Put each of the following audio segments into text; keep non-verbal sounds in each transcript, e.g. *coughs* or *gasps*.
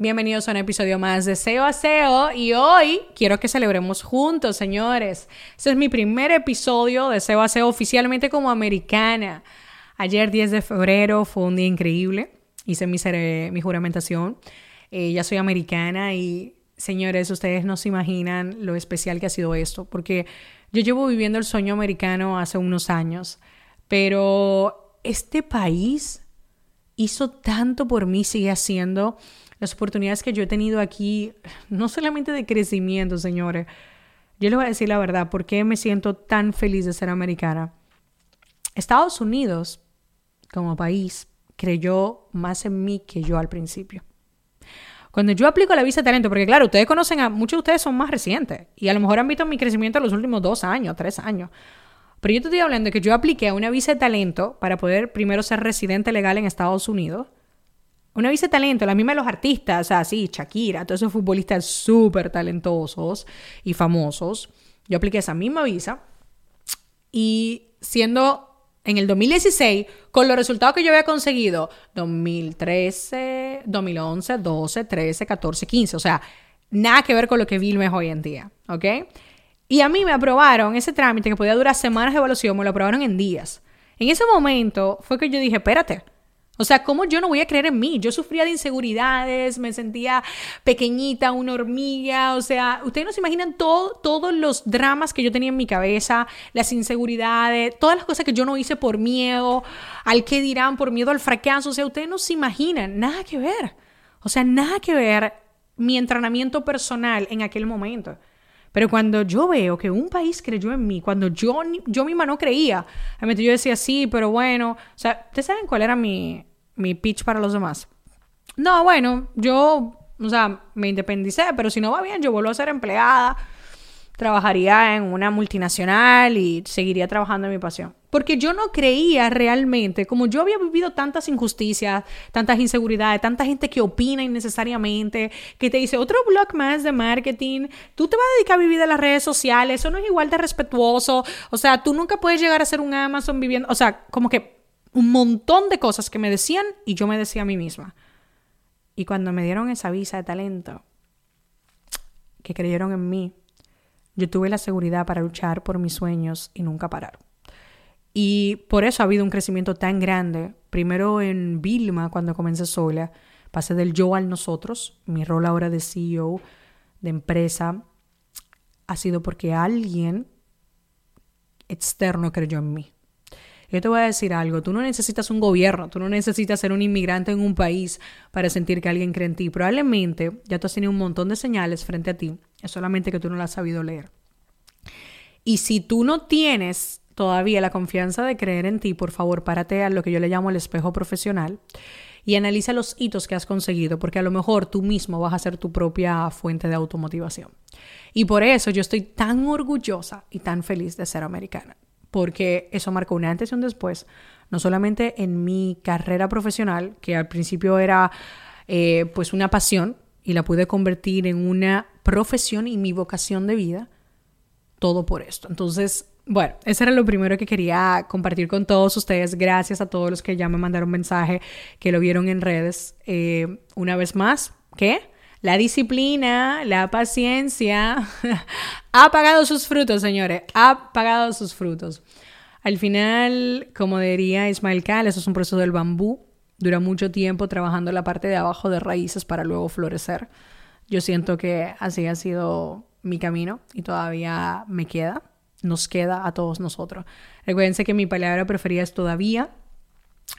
Bienvenidos a un episodio más de SEO a SEO y hoy quiero que celebremos juntos, señores. Este es mi primer episodio de SEO a SEO oficialmente como americana. Ayer 10 de febrero fue un día increíble, hice mi, mi juramentación. Eh, ya soy americana y, señores, ustedes no se imaginan lo especial que ha sido esto, porque yo llevo viviendo el sueño americano hace unos años, pero este país hizo tanto por mí, sigue haciendo las oportunidades que yo he tenido aquí, no solamente de crecimiento, señores. Yo les voy a decir la verdad, ¿por qué me siento tan feliz de ser americana? Estados Unidos, como país, creyó más en mí que yo al principio. Cuando yo aplico la visa de talento, porque claro, ustedes conocen a muchos de ustedes son más recientes y a lo mejor han visto mi crecimiento en los últimos dos años, tres años. Pero yo te estoy hablando de que yo apliqué a una visa de talento para poder primero ser residente legal en Estados Unidos visa de talento, la misma de los artistas, o sea, sí, Shakira, todos esos futbolistas súper talentosos y famosos. Yo apliqué esa misma visa y siendo en el 2016, con los resultados que yo había conseguido, 2013, 2011, 12, 13, 14, 15, o sea, nada que ver con lo que Vilma es hoy en día, ¿ok? Y a mí me aprobaron ese trámite que podía durar semanas de evaluación, me lo aprobaron en días. En ese momento fue que yo dije, espérate, o sea, ¿cómo yo no voy a creer en mí? Yo sufría de inseguridades, me sentía pequeñita, una hormiga, o sea, ustedes no se imaginan todo, todos los dramas que yo tenía en mi cabeza, las inseguridades, todas las cosas que yo no hice por miedo, al que dirán, por miedo al fracaso, o sea, ustedes no se imaginan, nada que ver. O sea, nada que ver mi entrenamiento personal en aquel momento. Pero cuando yo veo que un país creyó en mí, cuando yo, yo misma no creía, yo decía, sí, pero bueno, o sea, ¿ustedes saben cuál era mi, mi pitch para los demás. No, bueno, yo, o sea, me independicé, pero si no va bien, yo vuelvo a ser empleada, trabajaría en una multinacional y seguiría trabajando en mi pasión. Porque yo no creía realmente, como yo había vivido tantas injusticias, tantas inseguridades, tanta gente que opina innecesariamente, que te dice otro blog más de marketing, tú te vas a dedicar a vivir de las redes sociales, eso no es igual de respetuoso, o sea, tú nunca puedes llegar a ser un Amazon viviendo, o sea, como que un montón de cosas que me decían y yo me decía a mí misma. Y cuando me dieron esa visa de talento, que creyeron en mí, yo tuve la seguridad para luchar por mis sueños y nunca parar. Y por eso ha habido un crecimiento tan grande. Primero en Vilma, cuando comencé sola, pasé del yo al nosotros. Mi rol ahora de CEO, de empresa, ha sido porque alguien externo creyó en mí. Yo te voy a decir algo, tú no necesitas un gobierno, tú no necesitas ser un inmigrante en un país para sentir que alguien cree en ti. Probablemente ya tú has tenido un montón de señales frente a ti, es solamente que tú no las has sabido leer. Y si tú no tienes todavía la confianza de creer en ti, por favor, párate a lo que yo le llamo el espejo profesional y analiza los hitos que has conseguido, porque a lo mejor tú mismo vas a ser tu propia fuente de automotivación. Y por eso yo estoy tan orgullosa y tan feliz de ser americana porque eso marcó un antes y un después, no solamente en mi carrera profesional, que al principio era eh, pues una pasión y la pude convertir en una profesión y mi vocación de vida, todo por esto. Entonces, bueno, eso era lo primero que quería compartir con todos ustedes. Gracias a todos los que ya me mandaron mensaje, que lo vieron en redes. Eh, una vez más, ¿qué? La disciplina, la paciencia *laughs* ha pagado sus frutos, señores. Ha pagado sus frutos. Al final, como diría Ismael Cal, eso es un proceso del bambú. Dura mucho tiempo trabajando la parte de abajo de raíces para luego florecer. Yo siento que así ha sido mi camino y todavía me queda. Nos queda a todos nosotros. Recuérdense que mi palabra preferida es todavía,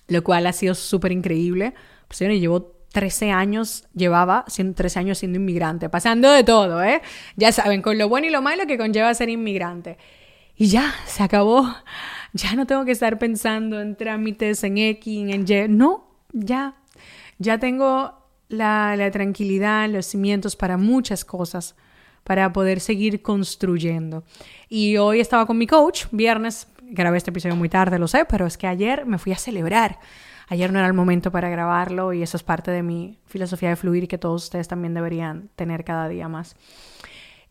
lo cual ha sido súper increíble. Pues, llevo 13 años llevaba, 13 años siendo inmigrante, pasando de todo, ¿eh? Ya saben, con lo bueno y lo malo que conlleva ser inmigrante. Y ya, se acabó. Ya no tengo que estar pensando en trámites, en X, en Y. No, ya. Ya tengo la, la tranquilidad, los cimientos para muchas cosas, para poder seguir construyendo. Y hoy estaba con mi coach, viernes, grabé este episodio muy tarde, lo sé, pero es que ayer me fui a celebrar. Ayer no era el momento para grabarlo y eso es parte de mi filosofía de fluir que todos ustedes también deberían tener cada día más.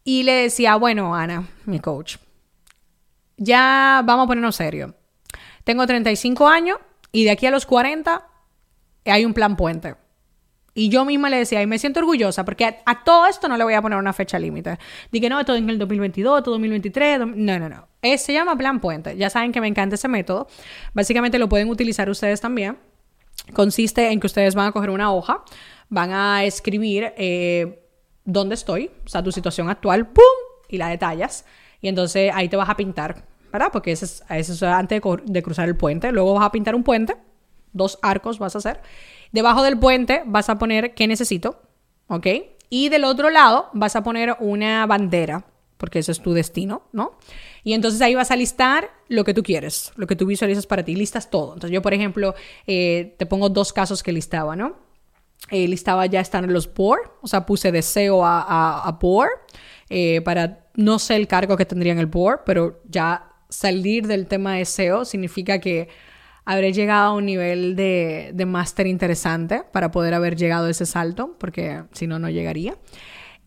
Y le decía, bueno, Ana, mi coach, ya vamos a ponernos serio. Tengo 35 años y de aquí a los 40 hay un plan puente. Y yo misma le decía, y me siento orgullosa, porque a, todo esto no le voy a poner una fecha límite. Dije, no, todo en el 2022, todo 2023. no, no, no. se llama Plan Puente. Ya saben que me encanta ese método. Básicamente lo pueden utilizar ustedes también. Consiste en que ustedes van a coger una hoja, van a escribir eh, dónde estoy, o sea, tu situación actual, ¡pum! Y la detallas. Y entonces ahí te vas a pintar, ¿verdad? Porque eso es, eso es antes de cruzar el puente. Luego vas a pintar un puente, dos arcos vas a hacer Debajo del puente vas a poner qué necesito, ¿ok? Y del otro lado vas a poner una bandera, porque ese es tu destino, ¿no? Y entonces ahí vas a listar lo que tú quieres, lo que tú visualizas para ti, listas todo. Entonces yo, por ejemplo, eh, te pongo dos casos que listaba, ¿no? Eh, listaba ya están los por, o sea, puse deseo a, a, por, eh, para, no sé el cargo que tendría en el por, pero ya salir del tema de SEO significa que habré llegado a un nivel de, de máster interesante para poder haber llegado a ese salto, porque si no, no llegaría.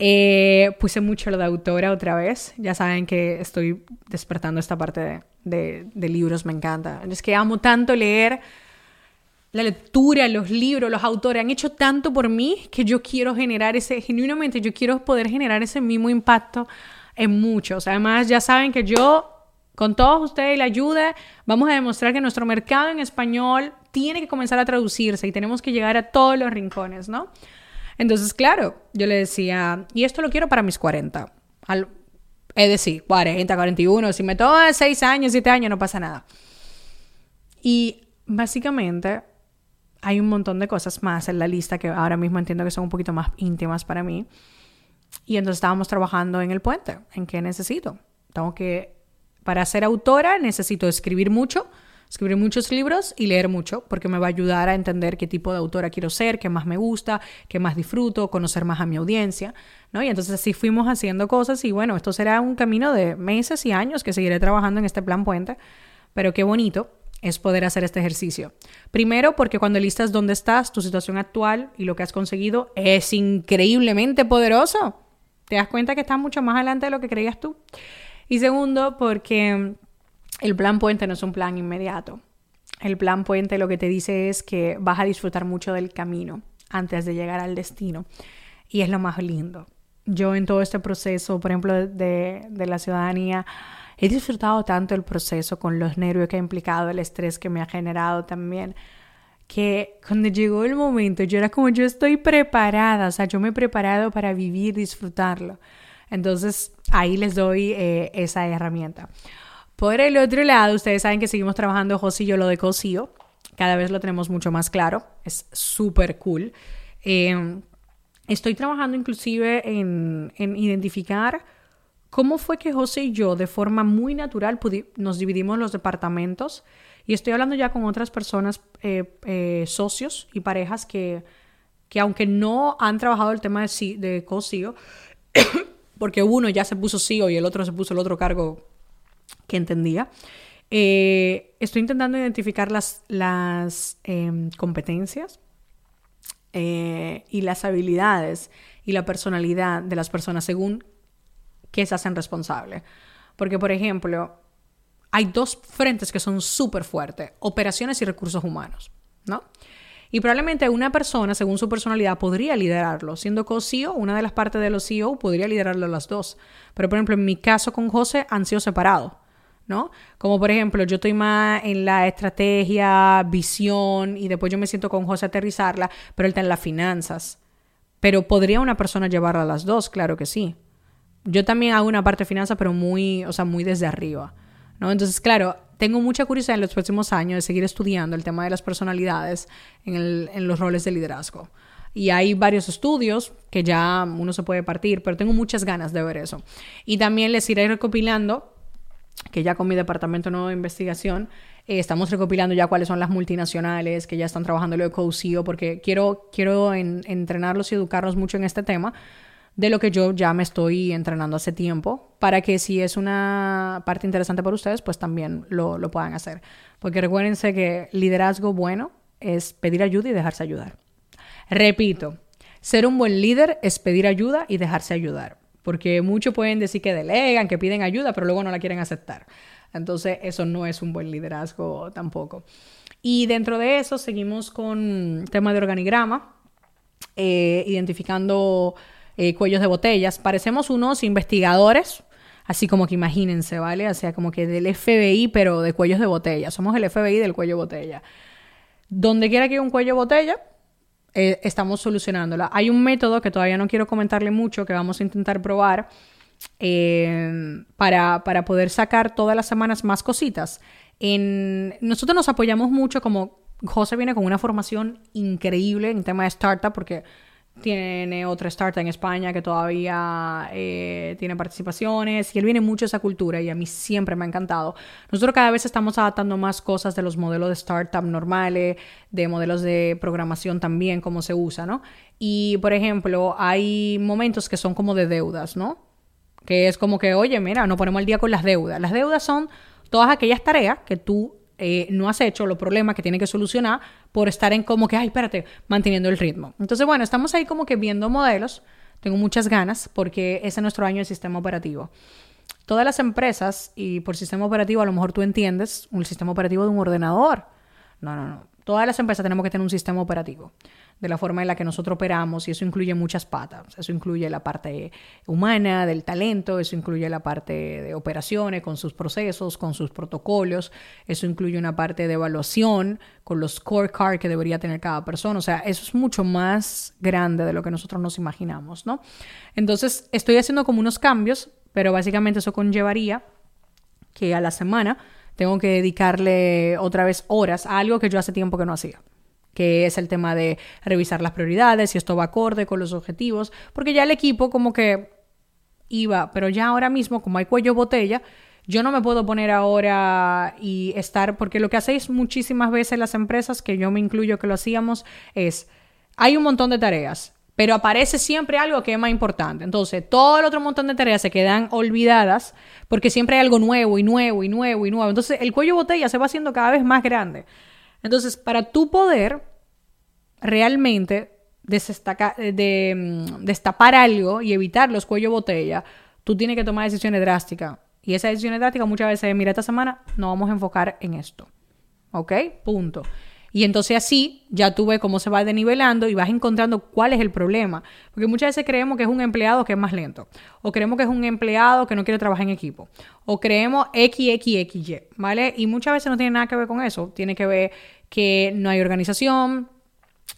Eh, puse mucho lo de autora otra vez. Ya saben que estoy despertando esta parte de, de, libros, me encanta. Es que amo tanto leer la lectura, los libros, los autores han hecho tanto por mí que yo quiero generar ese, genuinamente, yo quiero poder generar ese mismo impacto en muchos. Además, ya saben que yo con todos ustedes y la ayuda, vamos a demostrar que nuestro mercado en español tiene que comenzar a traducirse y tenemos que llegar a todos los rincones, ¿no? Entonces, claro, yo le decía, y esto lo quiero para mis 40. es decir, 40, 41, si me toma 6 años, 7 años, no pasa nada. Y básicamente hay un montón de cosas más en la lista que ahora mismo entiendo que son un poquito más íntimas para mí. Y entonces estábamos trabajando en el puente, en qué necesito. Tengo que para ser autora necesito escribir mucho, escribir muchos libros y leer mucho, porque me va a ayudar a entender qué tipo de autora quiero ser, qué más me gusta, qué más disfruto, conocer más a mi audiencia, ¿no? Y entonces así fuimos haciendo cosas y bueno, esto será un camino de meses y años que seguiré trabajando en este plan puente, pero qué bonito es poder hacer este ejercicio. Primero, porque cuando listas dónde estás, tu situación actual y lo que has conseguido es increíblemente poderoso. Te das cuenta que estás mucho más adelante de lo que creías tú. Y segundo, porque el plan puente no es un plan inmediato. El plan puente lo que te dice es que vas a disfrutar mucho del camino antes de llegar al destino. Y es lo más lindo. Yo en todo este proceso, por ejemplo, de, de la ciudadanía, he disfrutado tanto el proceso con los nervios que ha implicado, el estrés que me ha generado también, que cuando llegó el momento yo era como yo estoy preparada, o sea, yo me he preparado para vivir, disfrutarlo. Entonces, ahí les doy eh, esa herramienta. Por el otro lado, ustedes saben que seguimos trabajando José y yo lo de Cosío. Cada vez lo tenemos mucho más claro. Es súper cool. Em, estoy trabajando inclusive en, identificar cómo fue que José y yo, de forma muy natural, nos dividimos los departamentos. Y estoy hablando ya con otras personas, eh, eh, socios y parejas que, que aunque no han trabajado el tema de, de *coughs* porque uno ya se puso CEO y el otro se puso el otro cargo que entendía. Eh, estoy intentando identificar las, las em, competencias eh, y las habilidades y la personalidad de las personas según qué se hacen responsables. Porque, por ejemplo, hay dos frentes que son súper fuertes, operaciones y recursos humanos, ¿no? Y probablemente una persona, según su personalidad, podría liderarlo. Siendo co-CEO, una de las partes de los CEO podría liderarlo las dos. Pero, por ejemplo, en mi caso con José han sido separados. ¿no? Como por ejemplo, yo estoy más en la estrategia, visión, y después yo me siento con José a aterrizarla, pero él está en las finanzas. Pero ¿podría una persona llevarla a las dos? Claro que sí. Yo también hago una parte de finanzas, pero muy, o sea, muy desde arriba. ¿No? Entonces, claro, tengo mucha curiosidad en los próximos años de seguir estudiando el tema de las personalidades en, los roles de liderazgo. Y hay varios estudios que ya uno se puede partir, pero tengo muchas ganas de ver eso. Y también les iré recopilando, que ya con mi departamento nuevo de investigación, eh, estamos recopilando ya cuáles son las multinacionales que ya están trabajando lo de COSIO, porque quiero, quiero entrenarlos y educarlos mucho en este tema de lo que yo ya me estoy entrenando hace tiempo, para que si es una parte interesante para ustedes, pues también lo, lo puedan hacer. Porque recuérdense que liderazgo bueno es pedir ayuda y dejarse ayudar. Repito, ser un buen líder es pedir ayuda y dejarse ayudar. Porque muchos pueden decir que delegan, que piden ayuda, pero luego no la quieren aceptar. Entonces, eso no es un buen liderazgo tampoco. Y dentro de eso, seguimos con tema de organigrama, eh, identificando eh, cuellos de botellas. Parecemos unos investigadores, así como que imagínense, ¿vale? O sea, como que del FBI, pero de cuellos de botella. Somos el FBI del cuello botella. Donde quiera que haya un cuello botella, eh, estamos solucionándola. Hay un método que todavía no quiero comentarle mucho, que vamos a intentar probar eh, para, para, poder sacar todas las semanas más cositas. En, nosotros nos apoyamos mucho como José viene con una formación increíble en tema de startup porque tiene otra startup en España que todavía eh, tiene participaciones y él viene mucho de esa cultura y a mí siempre me ha encantado. Nosotros cada vez estamos adaptando más cosas de los modelos de startup normales, de modelos de programación también, cómo se usa, ¿no? Y, por ejemplo, hay momentos que son como de deudas, ¿no? Que es como que, oye, mira, no ponemos el día con las deudas. Las deudas son todas aquellas tareas que tú eh, no has hecho, los problemas que tiene que solucionar por estar en como que, ay, espérate, manteniendo el ritmo. Entonces, bueno, estamos ahí como que viendo modelos. Tengo muchas ganas porque ese es nuestro año de sistema operativo. Todas las empresas, y por sistema operativo a lo mejor tú entiendes, un sistema operativo de un ordenador. No, no, no. Todas las empresas tenemos que tener un sistema operativo de la forma en la que nosotros operamos y eso incluye muchas patas. Eso incluye la parte humana, del talento, eso incluye la parte de operaciones con sus procesos, con sus protocolos, eso incluye una parte de evaluación con los scorecards que debería tener cada persona. O sea, eso es mucho más grande de lo que nosotros nos imaginamos, ¿no? Entonces, estoy haciendo como unos cambios, pero básicamente eso conllevaría que a la semana tengo que dedicarle otra vez horas a algo que yo hace tiempo que no hacía que es el tema de revisar las prioridades, si esto va acorde con los objetivos, porque ya el equipo como que iba, pero ya ahora mismo, como hay cuello botella, yo no me puedo poner ahora y estar, porque lo que hacéis muchísimas veces las empresas, que yo me incluyo que lo hacíamos, es, hay un montón de tareas, pero aparece siempre algo que es más importante. Entonces, todo el otro montón de tareas se quedan olvidadas porque siempre hay algo nuevo y nuevo y nuevo y nuevo. Entonces, el cuello botella se va haciendo cada vez más grande. Entonces, para tu poder realmente de, mm, destapar algo y evitar los cuello botella, tú tienes que tomar decisiones drásticas. Y esas decisiones drásticas muchas veces es, mira, esta semana no vamos a enfocar en esto. ¿Ok? Punto. Y entonces así ya tú ves cómo se va denivelando y vas encontrando cuál es el problema. Porque muchas veces creemos que es un empleado que es más lento. O creemos que es un empleado que no quiere trabajar en equipo. O creemos X, X, X, Y. ¿Vale? Y muchas veces no tiene nada que ver con eso. Tiene que ver que no hay organización,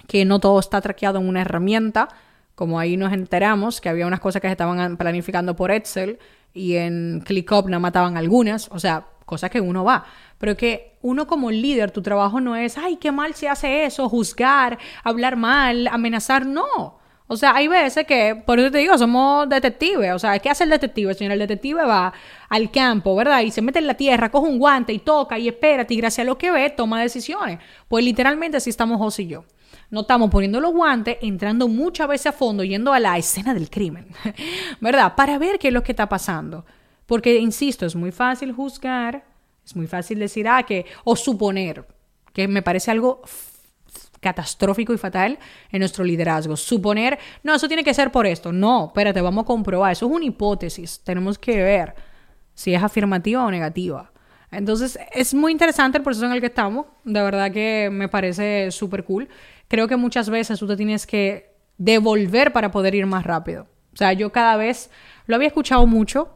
que no todo está traqueado en una herramienta. Como ahí nos enteramos que había unas cosas que se estaban planificando por Excel y en ClickUp no mataban algunas. O sea, cosas que uno va. Pero que uno como líder, tu trabajo no es, ay, qué mal se hace eso, juzgar, hablar mal, amenazar, no. O sea, hay veces que, por eso te digo, somos detectives. O sea, ¿qué hace el detective? Señor, el detective va al campo, ¿verdad? Y se mete en la tierra, coge un guante y toca y espera y gracias a lo que ve, toma decisiones. Pues literalmente así estamos José y yo. No estamos poniendo los guantes, entrando muchas veces a fondo, yendo a la escena del crimen, *laughs* ¿verdad? Para ver qué es lo que está pasando. Porque, insisto, es muy fácil juzgar, es muy fácil decir, ah, que, o suponer, que me parece algo catastrófico y fatal en nuestro liderazgo. Suponer, no, eso tiene que ser por esto. No, espérate, vamos a comprobar. Eso es una hipótesis. Tenemos que ver si es afirmativa o negativa. Entonces, es muy interesante el proceso en el que estamos. De verdad que me parece súper cool. Creo que muchas veces tú te tienes que devolver para poder ir más rápido. O sea, yo cada vez lo había escuchado mucho,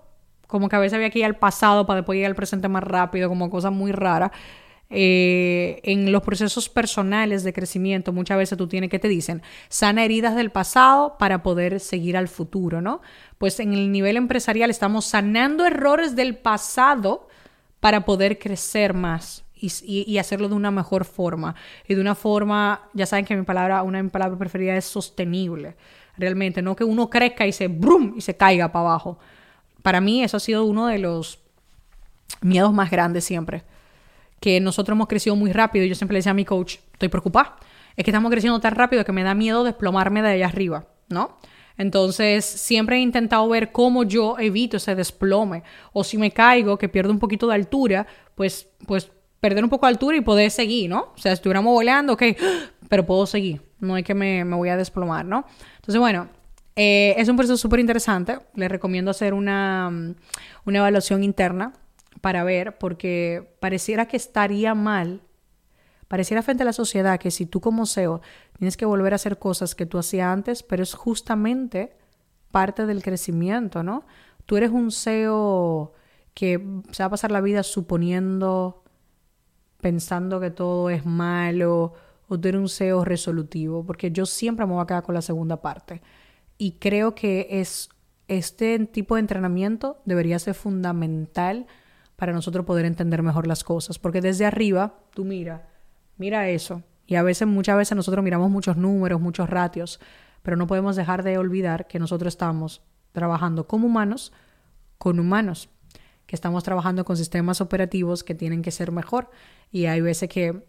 como que a veces había que ir al pasado para después ir al presente más rápido, como cosa muy rara. Eh, en los procesos personales de crecimiento, muchas veces tú tienes que te dicen, sana heridas del pasado para poder seguir al futuro, ¿no? Pues en el nivel empresarial estamos sanando errores del pasado para poder crecer más y, y, hacerlo de una mejor forma. Y de una forma, ya saben que mi palabra, una de mis palabras preferidas es sostenible. Realmente, no que uno crezca y se brum y se caiga para abajo. Para mí eso ha sido uno de los miedos más grandes siempre que nosotros hemos crecido muy rápido. Y yo siempre le decía a mi coach, estoy preocupada. Es que estamos creciendo tan rápido que me da miedo desplomarme de allá arriba, ¿no? Entonces, siempre he intentado ver cómo yo evito ese desplome. O si me caigo, que pierdo un poquito de altura, pues, pues perder un poco de altura y poder seguir, ¿no? O sea, si estuviéramos volando, ok, *gasps* pero puedo seguir. No hay que me, me voy a desplomar, ¿no? Entonces, bueno, eh, es un proceso súper interesante. Les recomiendo hacer una, una evaluación interna para ver, porque pareciera que estaría mal, pareciera frente a la sociedad que si tú como CEO tienes que volver a hacer cosas que tú hacías antes, pero es justamente parte del crecimiento, ¿no? Tú eres un CEO que se va a pasar la vida suponiendo, pensando que todo es malo, o tú eres un CEO resolutivo, porque yo siempre me voy a quedar con la segunda parte. Y creo que es este tipo de entrenamiento debería ser fundamental para nosotros poder entender mejor las cosas, porque desde arriba tú mira, mira eso, y a veces, muchas veces nosotros miramos muchos números, muchos ratios, pero no podemos dejar de olvidar que nosotros estamos trabajando como humanos con humanos, que estamos trabajando con sistemas operativos que tienen que ser mejor. Y hay veces que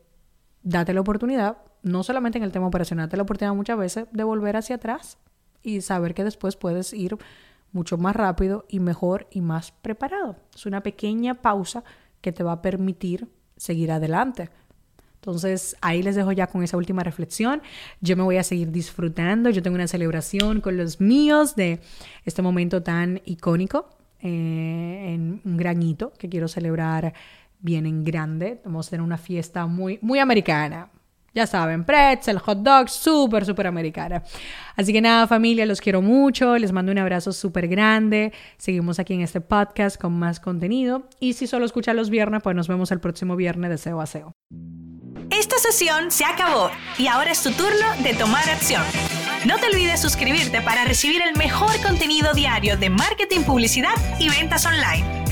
date la oportunidad, no solamente en el tema operacional, date la oportunidad muchas veces de volver hacia atrás y saber que después puedes ir mucho más rápido y mejor y más preparado. Es una pequeña pausa que te va a permitir seguir adelante. Entonces ahí les dejo ya con esa última reflexión. Yo me voy a seguir disfrutando. Yo tengo una celebración con los míos de este momento tan icónico, eh, en un gran hito que quiero celebrar bien en grande. Vamos a tener una fiesta muy, muy americana, ya saben, pretzel, hot dog, súper, súper americana. Así que nada, familia, los quiero mucho. Les mando un abrazo súper grande. Seguimos aquí en este podcast con más contenido. Y si solo escuchan los viernes, pues nos vemos el próximo viernes de SEO a SEO. Esta sesión se acabó y ahora es tu turno de tomar acción. No te olvides suscribirte para recibir el mejor contenido diario de marketing, publicidad y ventas online.